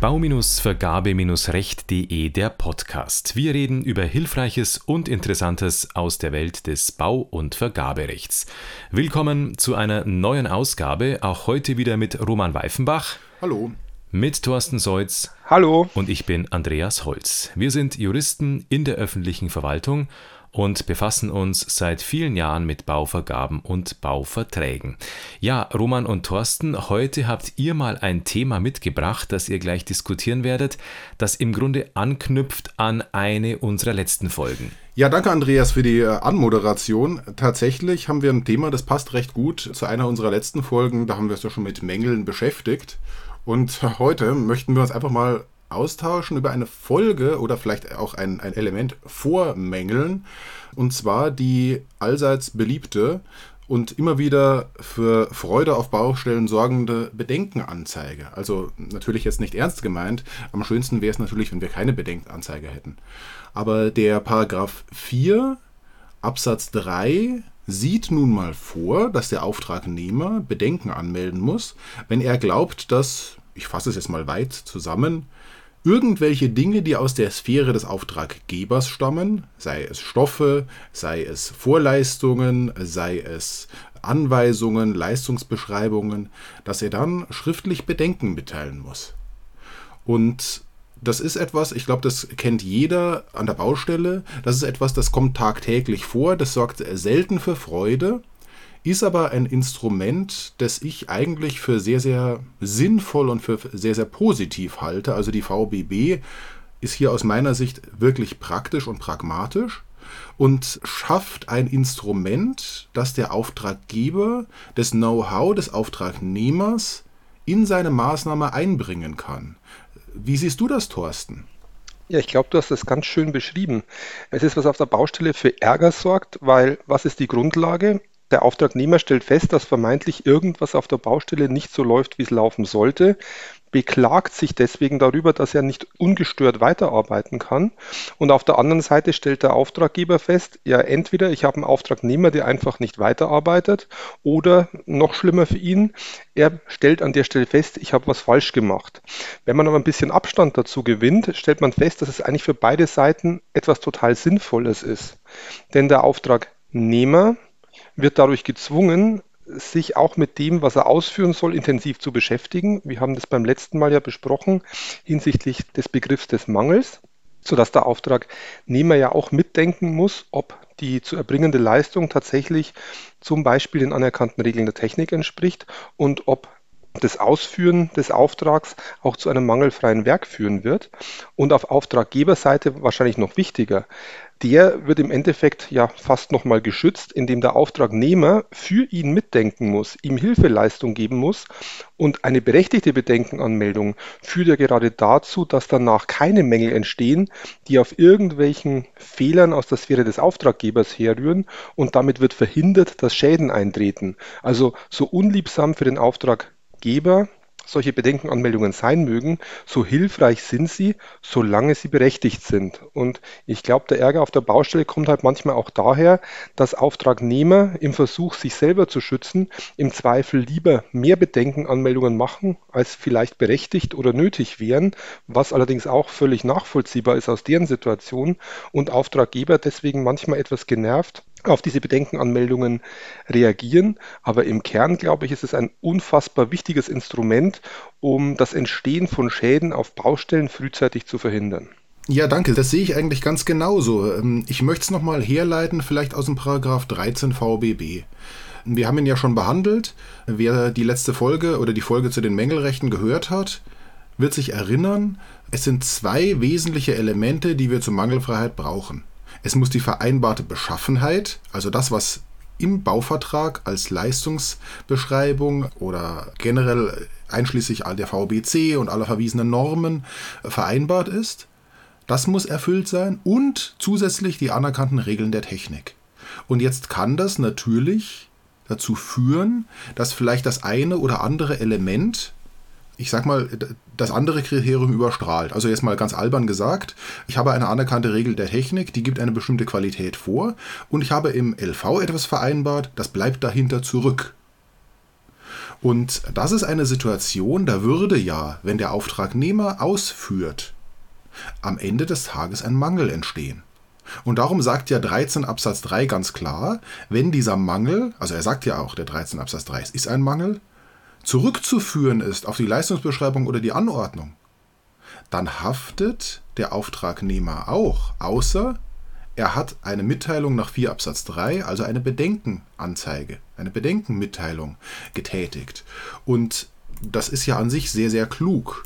Bau-Vergabe-Recht.de der Podcast. Wir reden über Hilfreiches und Interessantes aus der Welt des Bau- und Vergaberechts. Willkommen zu einer neuen Ausgabe, auch heute wieder mit Roman Weifenbach. Hallo. Mit Thorsten Seutz. Hallo. Und ich bin Andreas Holz. Wir sind Juristen in der öffentlichen Verwaltung und befassen uns seit vielen Jahren mit Bauvergaben und Bauverträgen. Ja, Roman und Thorsten, heute habt ihr mal ein Thema mitgebracht, das ihr gleich diskutieren werdet, das im Grunde anknüpft an eine unserer letzten Folgen. Ja, danke Andreas für die äh, Anmoderation. Tatsächlich haben wir ein Thema, das passt recht gut zu einer unserer letzten Folgen. Da haben wir uns ja schon mit Mängeln beschäftigt. Und heute möchten wir uns einfach mal austauschen über eine Folge oder vielleicht auch ein, ein Element vormängeln. Und zwar die allseits beliebte und immer wieder für Freude auf Baustellen sorgende Bedenkenanzeige. Also natürlich jetzt nicht ernst gemeint. Am schönsten wäre es natürlich, wenn wir keine Bedenkenanzeige hätten. Aber der Paragraph 4 Absatz 3 sieht nun mal vor, dass der Auftragnehmer Bedenken anmelden muss, wenn er glaubt, dass, ich fasse es jetzt mal weit zusammen, irgendwelche Dinge, die aus der Sphäre des Auftraggebers stammen, sei es Stoffe, sei es Vorleistungen, sei es Anweisungen, Leistungsbeschreibungen, dass er dann schriftlich Bedenken mitteilen muss. Und das ist etwas, ich glaube, das kennt jeder an der Baustelle. Das ist etwas, das kommt tagtäglich vor. Das sorgt selten für Freude ist aber ein Instrument, das ich eigentlich für sehr, sehr sinnvoll und für sehr, sehr positiv halte. Also die VBB ist hier aus meiner Sicht wirklich praktisch und pragmatisch und schafft ein Instrument, das der Auftraggeber das Know-how des Auftragnehmers in seine Maßnahme einbringen kann. Wie siehst du das, Thorsten? Ja, ich glaube, du hast das ganz schön beschrieben. Es ist, was auf der Baustelle für Ärger sorgt, weil was ist die Grundlage? Der Auftragnehmer stellt fest, dass vermeintlich irgendwas auf der Baustelle nicht so läuft, wie es laufen sollte, beklagt sich deswegen darüber, dass er nicht ungestört weiterarbeiten kann. Und auf der anderen Seite stellt der Auftraggeber fest, ja, entweder ich habe einen Auftragnehmer, der einfach nicht weiterarbeitet, oder noch schlimmer für ihn, er stellt an der Stelle fest, ich habe was falsch gemacht. Wenn man aber ein bisschen Abstand dazu gewinnt, stellt man fest, dass es eigentlich für beide Seiten etwas total Sinnvolles ist. Denn der Auftragnehmer wird dadurch gezwungen, sich auch mit dem, was er ausführen soll, intensiv zu beschäftigen. Wir haben das beim letzten Mal ja besprochen hinsichtlich des Begriffs des Mangels, sodass der Auftragnehmer ja auch mitdenken muss, ob die zu erbringende Leistung tatsächlich zum Beispiel den anerkannten Regeln der Technik entspricht und ob das Ausführen des Auftrags auch zu einem mangelfreien Werk führen wird. Und auf Auftraggeberseite wahrscheinlich noch wichtiger, der wird im Endeffekt ja fast nochmal geschützt, indem der Auftragnehmer für ihn mitdenken muss, ihm Hilfeleistung geben muss. Und eine berechtigte Bedenkenanmeldung führt ja gerade dazu, dass danach keine Mängel entstehen, die auf irgendwelchen Fehlern aus der Sphäre des Auftraggebers herrühren. Und damit wird verhindert, dass Schäden eintreten. Also so unliebsam für den Auftraggeber solche Bedenkenanmeldungen sein mögen, so hilfreich sind sie, solange sie berechtigt sind. Und ich glaube, der Ärger auf der Baustelle kommt halt manchmal auch daher, dass Auftragnehmer im Versuch, sich selber zu schützen, im Zweifel lieber mehr Bedenkenanmeldungen machen, als vielleicht berechtigt oder nötig wären, was allerdings auch völlig nachvollziehbar ist aus deren Situation und Auftraggeber deswegen manchmal etwas genervt auf diese Bedenkenanmeldungen reagieren. Aber im Kern, glaube ich, ist es ein unfassbar wichtiges Instrument, um das Entstehen von Schäden auf Baustellen frühzeitig zu verhindern. Ja, danke. Das sehe ich eigentlich ganz genauso. Ähm, ich möchte es nochmal herleiten, vielleicht aus dem Paragraph 13 VBB. Wir haben ihn ja schon behandelt. Wer die letzte Folge oder die Folge zu den Mängelrechten gehört hat, wird sich erinnern, es sind zwei wesentliche Elemente, die wir zur Mangelfreiheit brauchen. Es muss die vereinbarte Beschaffenheit, also das, was im Bauvertrag als Leistungsbeschreibung oder generell einschließlich all der VBC und aller verwiesenen Normen vereinbart ist. Das muss erfüllt sein und zusätzlich die anerkannten Regeln der Technik. Und jetzt kann das natürlich dazu führen, dass vielleicht das eine oder andere Element, ich sag mal, das andere Kriterium überstrahlt. Also jetzt mal ganz albern gesagt, ich habe eine anerkannte Regel der Technik, die gibt eine bestimmte Qualität vor und ich habe im LV etwas vereinbart, das bleibt dahinter zurück. Und das ist eine Situation, da würde ja, wenn der Auftragnehmer ausführt, am Ende des Tages ein Mangel entstehen. Und darum sagt ja 13 Absatz 3 ganz klar, wenn dieser Mangel, also er sagt ja auch, der 13 Absatz 3, es ist ein Mangel, zurückzuführen ist auf die Leistungsbeschreibung oder die Anordnung, dann haftet der Auftragnehmer auch, außer er hat eine Mitteilung nach 4 Absatz 3, also eine Bedenkenanzeige, eine Bedenkenmitteilung getätigt. Und das ist ja an sich sehr, sehr klug,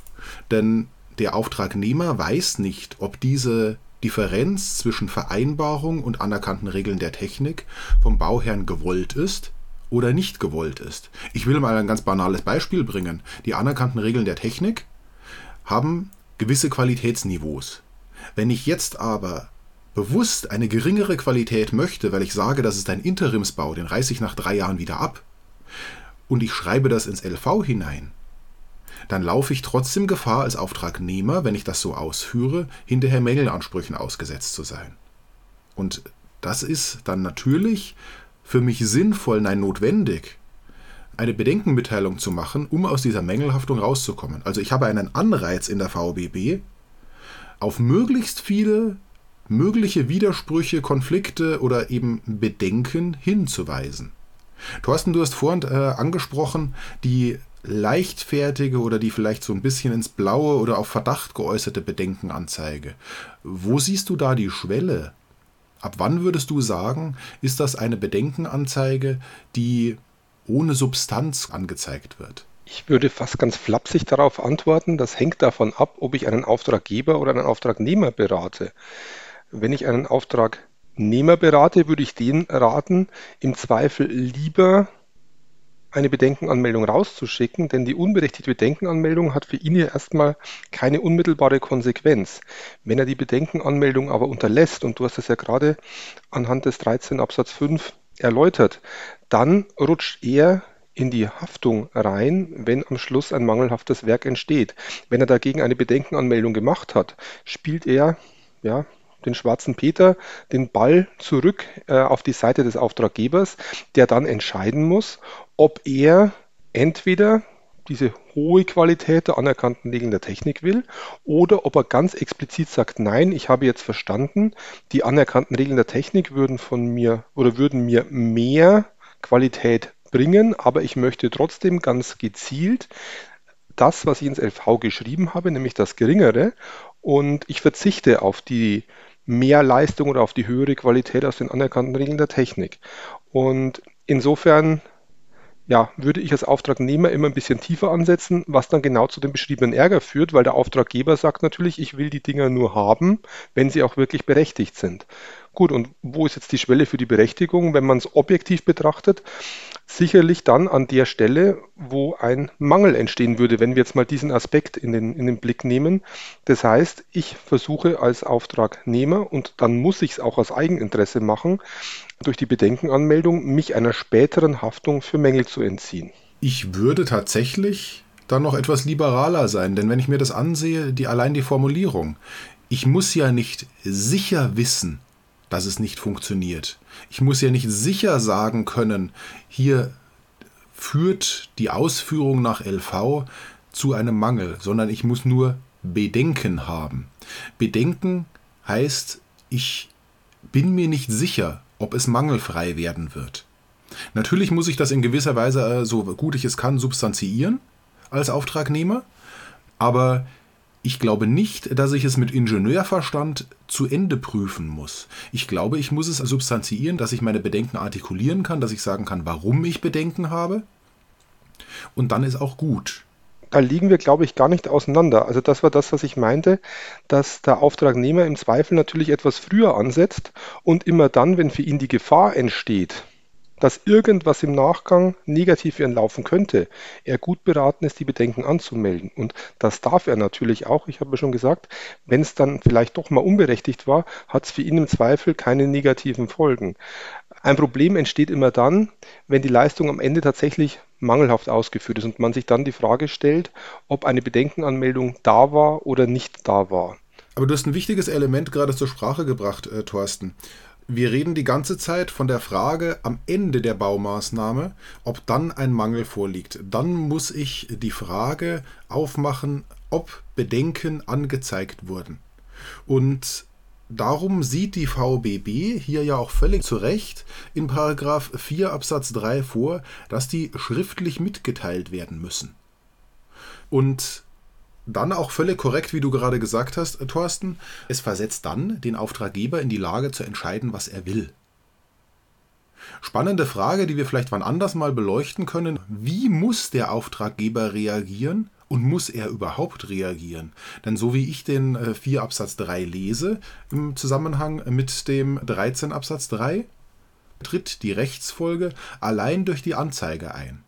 denn der Auftragnehmer weiß nicht, ob diese Differenz zwischen Vereinbarung und anerkannten Regeln der Technik vom Bauherrn gewollt ist oder nicht gewollt ist. Ich will mal ein ganz banales Beispiel bringen. Die anerkannten Regeln der Technik haben gewisse Qualitätsniveaus. Wenn ich jetzt aber bewusst eine geringere Qualität möchte, weil ich sage, das ist ein Interimsbau, den reiße ich nach drei Jahren wieder ab, und ich schreibe das ins LV hinein, dann laufe ich trotzdem Gefahr als Auftragnehmer, wenn ich das so ausführe, hinterher Mängelansprüchen ausgesetzt zu sein. Und das ist dann natürlich für mich sinnvoll, nein notwendig, eine Bedenkenmitteilung zu machen, um aus dieser Mängelhaftung rauszukommen. Also ich habe einen Anreiz in der VBB, auf möglichst viele mögliche Widersprüche, Konflikte oder eben Bedenken hinzuweisen. Thorsten, du hast vorhin äh, angesprochen, die leichtfertige oder die vielleicht so ein bisschen ins Blaue oder auf Verdacht geäußerte Bedenkenanzeige. Wo siehst du da die Schwelle? Ab wann würdest du sagen, ist das eine Bedenkenanzeige, die ohne Substanz angezeigt wird? Ich würde fast ganz flapsig darauf antworten, das hängt davon ab, ob ich einen Auftraggeber oder einen Auftragnehmer berate. Wenn ich einen Auftragnehmer berate, würde ich den raten, im Zweifel lieber eine Bedenkenanmeldung rauszuschicken, denn die unberechtigte Bedenkenanmeldung hat für ihn ja erstmal keine unmittelbare Konsequenz. Wenn er die Bedenkenanmeldung aber unterlässt, und du hast es ja gerade anhand des 13 Absatz 5 erläutert, dann rutscht er in die Haftung rein, wenn am Schluss ein mangelhaftes Werk entsteht. Wenn er dagegen eine Bedenkenanmeldung gemacht hat, spielt er ja, den schwarzen Peter den Ball zurück äh, auf die Seite des Auftraggebers, der dann entscheiden muss, ob er entweder diese hohe Qualität der anerkannten Regeln der Technik will oder ob er ganz explizit sagt, nein, ich habe jetzt verstanden, die anerkannten Regeln der Technik würden von mir oder würden mir mehr Qualität bringen, aber ich möchte trotzdem ganz gezielt das, was ich ins LV geschrieben habe, nämlich das geringere. Und ich verzichte auf die mehr Leistung oder auf die höhere Qualität aus den anerkannten Regeln der Technik. Und insofern ja, würde ich als Auftragnehmer immer ein bisschen tiefer ansetzen, was dann genau zu dem beschriebenen Ärger führt, weil der Auftraggeber sagt natürlich, ich will die Dinger nur haben, wenn sie auch wirklich berechtigt sind. Gut, und wo ist jetzt die Schwelle für die Berechtigung, wenn man es objektiv betrachtet? Sicherlich dann an der Stelle, wo ein Mangel entstehen würde, wenn wir jetzt mal diesen Aspekt in den, in den Blick nehmen. Das heißt, ich versuche als Auftragnehmer, und dann muss ich es auch aus Eigeninteresse machen, durch die Bedenkenanmeldung mich einer späteren Haftung für Mängel zu entziehen. Ich würde tatsächlich dann noch etwas liberaler sein, denn wenn ich mir das ansehe, die allein die Formulierung, ich muss ja nicht sicher wissen, dass es nicht funktioniert. Ich muss ja nicht sicher sagen können, hier führt die Ausführung nach LV zu einem Mangel, sondern ich muss nur Bedenken haben. Bedenken heißt, ich bin mir nicht sicher, ob es mangelfrei werden wird. Natürlich muss ich das in gewisser Weise, äh, so gut ich es kann, substanziieren als Auftragnehmer, aber ich glaube nicht, dass ich es mit Ingenieurverstand zu Ende prüfen muss. Ich glaube, ich muss es substanziieren, dass ich meine Bedenken artikulieren kann, dass ich sagen kann, warum ich Bedenken habe. Und dann ist auch gut. Da liegen wir, glaube ich, gar nicht auseinander. Also das war das, was ich meinte, dass der Auftragnehmer im Zweifel natürlich etwas früher ansetzt und immer dann, wenn für ihn die Gefahr entsteht, dass irgendwas im Nachgang negativ laufen könnte, er gut beraten ist, die Bedenken anzumelden. Und das darf er natürlich auch. Ich habe schon gesagt, wenn es dann vielleicht doch mal unberechtigt war, hat es für ihn im Zweifel keine negativen Folgen. Ein Problem entsteht immer dann, wenn die Leistung am Ende tatsächlich mangelhaft ausgeführt ist und man sich dann die Frage stellt, ob eine Bedenkenanmeldung da war oder nicht da war. Aber du hast ein wichtiges Element gerade zur Sprache gebracht, äh, Thorsten. Wir reden die ganze Zeit von der Frage am Ende der Baumaßnahme, ob dann ein Mangel vorliegt. Dann muss ich die Frage aufmachen, ob Bedenken angezeigt wurden. Und darum sieht die VBB hier ja auch völlig zu Recht in Paragraph 4 Absatz 3 vor, dass die schriftlich mitgeteilt werden müssen. Und dann auch völlig korrekt, wie du gerade gesagt hast, äh, Thorsten, es versetzt dann den Auftraggeber in die Lage zu entscheiden, was er will. Spannende Frage, die wir vielleicht wann anders mal beleuchten können. Wie muss der Auftraggeber reagieren und muss er überhaupt reagieren? Denn so wie ich den 4 äh, Absatz 3 lese im Zusammenhang mit dem 13 Absatz 3, tritt die Rechtsfolge allein durch die Anzeige ein.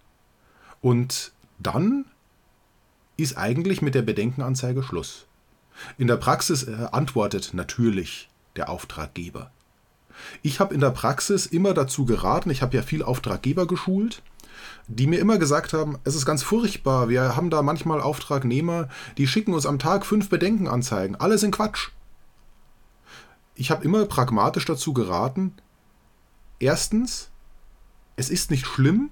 Und dann ist eigentlich mit der Bedenkenanzeige Schluss. In der Praxis äh, antwortet natürlich der Auftraggeber. Ich habe in der Praxis immer dazu geraten, ich habe ja viel Auftraggeber geschult, die mir immer gesagt haben, es ist ganz furchtbar, wir haben da manchmal Auftragnehmer, die schicken uns am Tag fünf Bedenkenanzeigen, alle sind Quatsch. Ich habe immer pragmatisch dazu geraten, erstens, es ist nicht schlimm,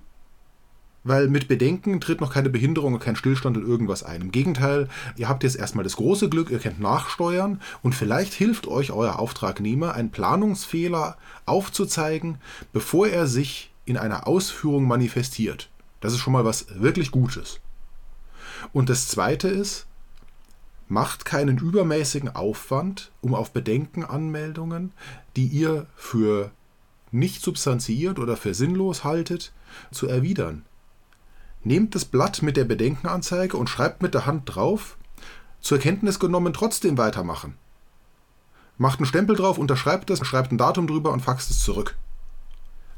weil mit Bedenken tritt noch keine Behinderung und kein Stillstand in irgendwas ein. Im Gegenteil, ihr habt jetzt erstmal das große Glück, ihr könnt nachsteuern und vielleicht hilft euch euer Auftragnehmer, einen Planungsfehler aufzuzeigen, bevor er sich in einer Ausführung manifestiert. Das ist schon mal was wirklich Gutes. Und das Zweite ist, macht keinen übermäßigen Aufwand, um auf Bedenkenanmeldungen, die ihr für nicht substanziiert oder für sinnlos haltet, zu erwidern. Nehmt das Blatt mit der Bedenkenanzeige und schreibt mit der Hand drauf, zur Kenntnis genommen trotzdem weitermachen. Macht einen Stempel drauf, unterschreibt das, schreibt ein Datum drüber und faxt es zurück.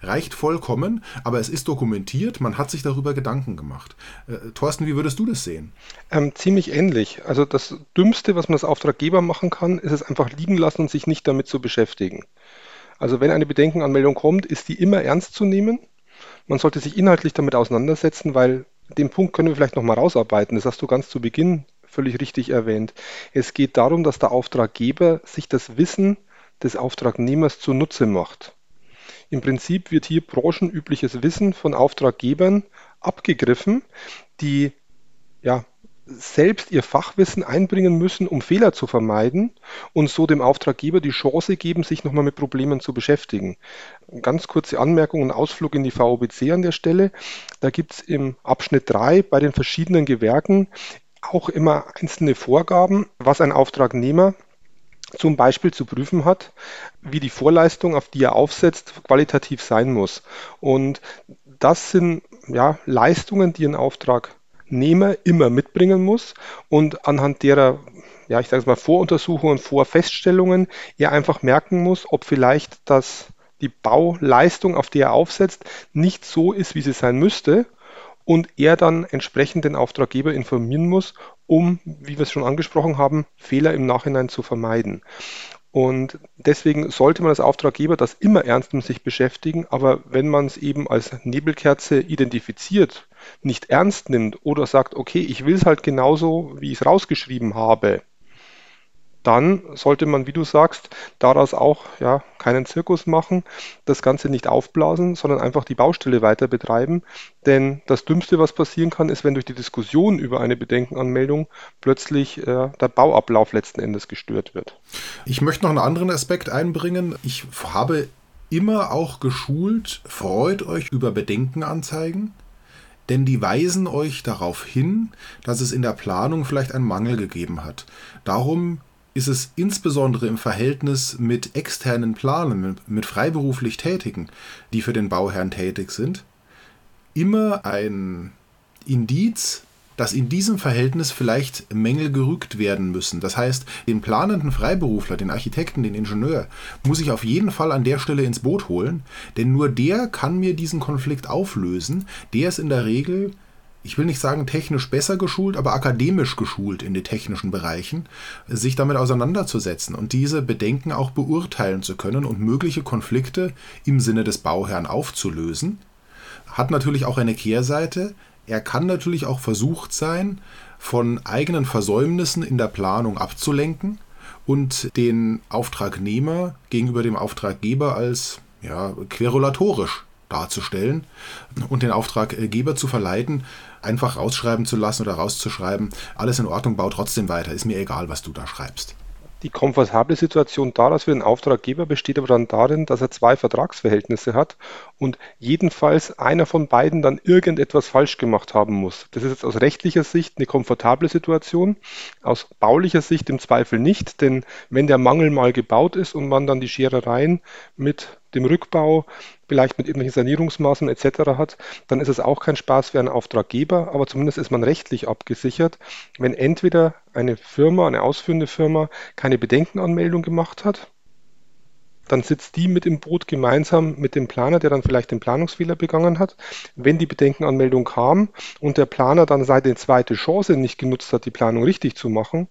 Reicht vollkommen, aber es ist dokumentiert, man hat sich darüber Gedanken gemacht. Äh, Thorsten, wie würdest du das sehen? Ähm, ziemlich ähnlich. Also das Dümmste, was man als Auftraggeber machen kann, ist es einfach liegen lassen und sich nicht damit zu beschäftigen. Also wenn eine Bedenkenanmeldung kommt, ist die immer ernst zu nehmen man sollte sich inhaltlich damit auseinandersetzen, weil den Punkt können wir vielleicht nochmal rausarbeiten. Das hast du ganz zu Beginn völlig richtig erwähnt. Es geht darum, dass der Auftraggeber sich das Wissen des Auftragnehmers zunutze macht. Im Prinzip wird hier branchenübliches Wissen von Auftraggebern abgegriffen, die ja, selbst ihr Fachwissen einbringen müssen, um Fehler zu vermeiden und so dem Auftraggeber die Chance geben, sich nochmal mit Problemen zu beschäftigen. Ganz kurze Anmerkung und Ausflug in die VOBC an der Stelle. Da gibt es im Abschnitt 3 bei den verschiedenen Gewerken auch immer einzelne Vorgaben, was ein Auftragnehmer zum Beispiel zu prüfen hat, wie die Vorleistung, auf die er aufsetzt, qualitativ sein muss. Und das sind ja, Leistungen, die ein Auftrag Nehmer immer mitbringen muss und anhand derer, ja, ich sage es mal, Voruntersuchungen, Vorfeststellungen er einfach merken muss, ob vielleicht das, die Bauleistung, auf die er aufsetzt, nicht so ist, wie sie sein müsste und er dann entsprechend den Auftraggeber informieren muss, um, wie wir es schon angesprochen haben, Fehler im Nachhinein zu vermeiden. Und deswegen sollte man als Auftraggeber das immer ernst mit sich beschäftigen, aber wenn man es eben als Nebelkerze identifiziert, nicht ernst nimmt oder sagt, okay, ich will es halt genauso, wie ich es rausgeschrieben habe, dann sollte man, wie du sagst, daraus auch ja, keinen Zirkus machen, das Ganze nicht aufblasen, sondern einfach die Baustelle weiter betreiben. Denn das Dümmste, was passieren kann, ist, wenn durch die Diskussion über eine Bedenkenanmeldung plötzlich äh, der Bauablauf letzten Endes gestört wird. Ich möchte noch einen anderen Aspekt einbringen. Ich habe immer auch geschult, freut euch über Bedenkenanzeigen denn die weisen euch darauf hin, dass es in der Planung vielleicht einen Mangel gegeben hat. Darum ist es insbesondere im Verhältnis mit externen Planern, mit freiberuflich Tätigen, die für den Bauherrn tätig sind, immer ein Indiz, dass in diesem Verhältnis vielleicht Mängel gerügt werden müssen. Das heißt, den planenden Freiberufler, den Architekten, den Ingenieur, muss ich auf jeden Fall an der Stelle ins Boot holen, denn nur der kann mir diesen Konflikt auflösen. Der ist in der Regel ich will nicht sagen technisch besser geschult, aber akademisch geschult in den technischen Bereichen, sich damit auseinanderzusetzen und diese Bedenken auch beurteilen zu können und mögliche Konflikte im Sinne des Bauherrn aufzulösen. Hat natürlich auch eine Kehrseite. Er kann natürlich auch versucht sein, von eigenen Versäumnissen in der Planung abzulenken und den Auftragnehmer gegenüber dem Auftraggeber als ja, querulatorisch darzustellen und den Auftraggeber zu verleiten, einfach rausschreiben zu lassen oder rauszuschreiben, alles in Ordnung, bau trotzdem weiter, ist mir egal, was du da schreibst. Die komfortable Situation daraus für den Auftraggeber besteht aber dann darin, dass er zwei Vertragsverhältnisse hat und jedenfalls einer von beiden dann irgendetwas falsch gemacht haben muss. Das ist jetzt aus rechtlicher Sicht eine komfortable Situation, aus baulicher Sicht im Zweifel nicht, denn wenn der Mangel mal gebaut ist und man dann die Scherereien mit dem Rückbau, vielleicht mit irgendwelchen Sanierungsmaßnahmen etc. hat, dann ist es auch kein Spaß für einen Auftraggeber, aber zumindest ist man rechtlich abgesichert, wenn entweder eine Firma, eine ausführende Firma keine Bedenkenanmeldung gemacht hat, dann sitzt die mit im Boot gemeinsam mit dem Planer, der dann vielleicht den Planungsfehler begangen hat. Wenn die Bedenkenanmeldung kam und der Planer dann seine zweite Chance nicht genutzt hat, die Planung richtig zu machen,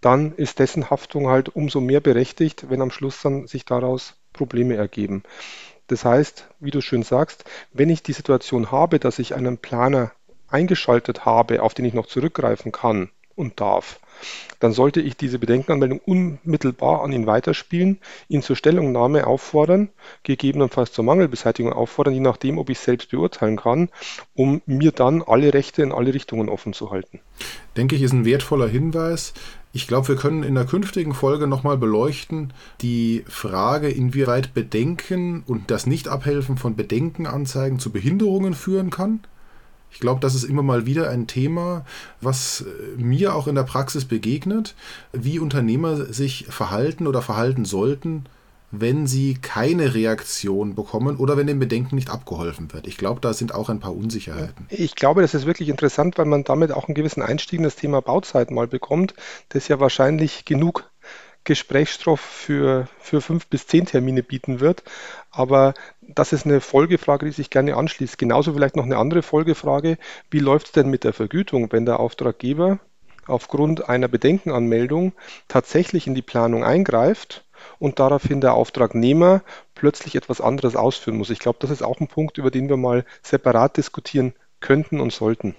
dann ist dessen Haftung halt umso mehr berechtigt, wenn am Schluss dann sich daraus Probleme ergeben. Das heißt, wie du schön sagst, wenn ich die Situation habe, dass ich einen Planer eingeschaltet habe, auf den ich noch zurückgreifen kann und darf, dann sollte ich diese Bedenkenanmeldung unmittelbar an ihn weiterspielen, ihn zur Stellungnahme auffordern, gegebenenfalls zur Mangelbeseitigung auffordern, je nachdem, ob ich selbst beurteilen kann, um mir dann alle Rechte in alle Richtungen offen zu halten. Denke ich, ist ein wertvoller Hinweis. Ich glaube, wir können in der künftigen Folge nochmal beleuchten die Frage, inwieweit Bedenken und das Nicht-Abhelfen von Bedenkenanzeigen zu Behinderungen führen kann. Ich glaube, das ist immer mal wieder ein Thema, was äh, mir auch in der Praxis begegnet, wie Unternehmer sich verhalten oder verhalten sollten, wenn sie keine Reaktion bekommen oder wenn dem Bedenken nicht abgeholfen wird. Ich glaube, da sind auch ein paar Unsicherheiten. Ich glaube, das ist wirklich interessant, weil man damit auch einen gewissen Einstieg in das Thema Bauzeit mal bekommt, das ja wahrscheinlich genug Gesprächsstoff für, für fünf bis zehn Termine bieten wird. Aber das ist eine Folgefrage, die sich gerne anschließt. Genauso vielleicht noch eine andere Folgefrage. Wie läuft es denn mit der Vergütung, wenn der Auftraggeber aufgrund einer Bedenkenanmeldung tatsächlich in die Planung eingreift und daraufhin der Auftragnehmer plötzlich etwas anderes ausführen muss? Ich glaube, das ist auch ein Punkt, über den wir mal separat diskutieren könnten und sollten.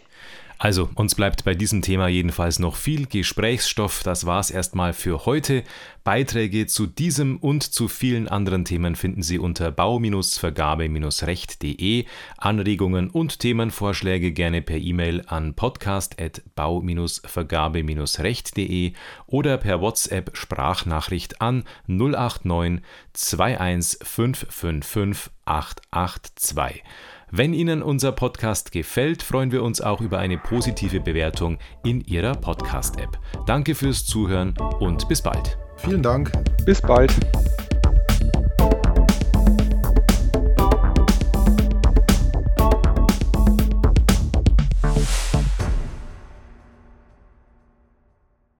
Also, uns bleibt bei diesem Thema jedenfalls noch viel Gesprächsstoff. Das war's erstmal für heute. Beiträge zu diesem und zu vielen anderen Themen finden Sie unter bau-vergabe-recht.de. Anregungen und Themenvorschläge gerne per E-Mail an podcast.bau-vergabe-recht.de oder per WhatsApp Sprachnachricht an 089 21 555 882. Wenn Ihnen unser Podcast gefällt, freuen wir uns auch über eine positive Bewertung in Ihrer Podcast-App. Danke fürs Zuhören und bis bald. Vielen Dank. Bis bald.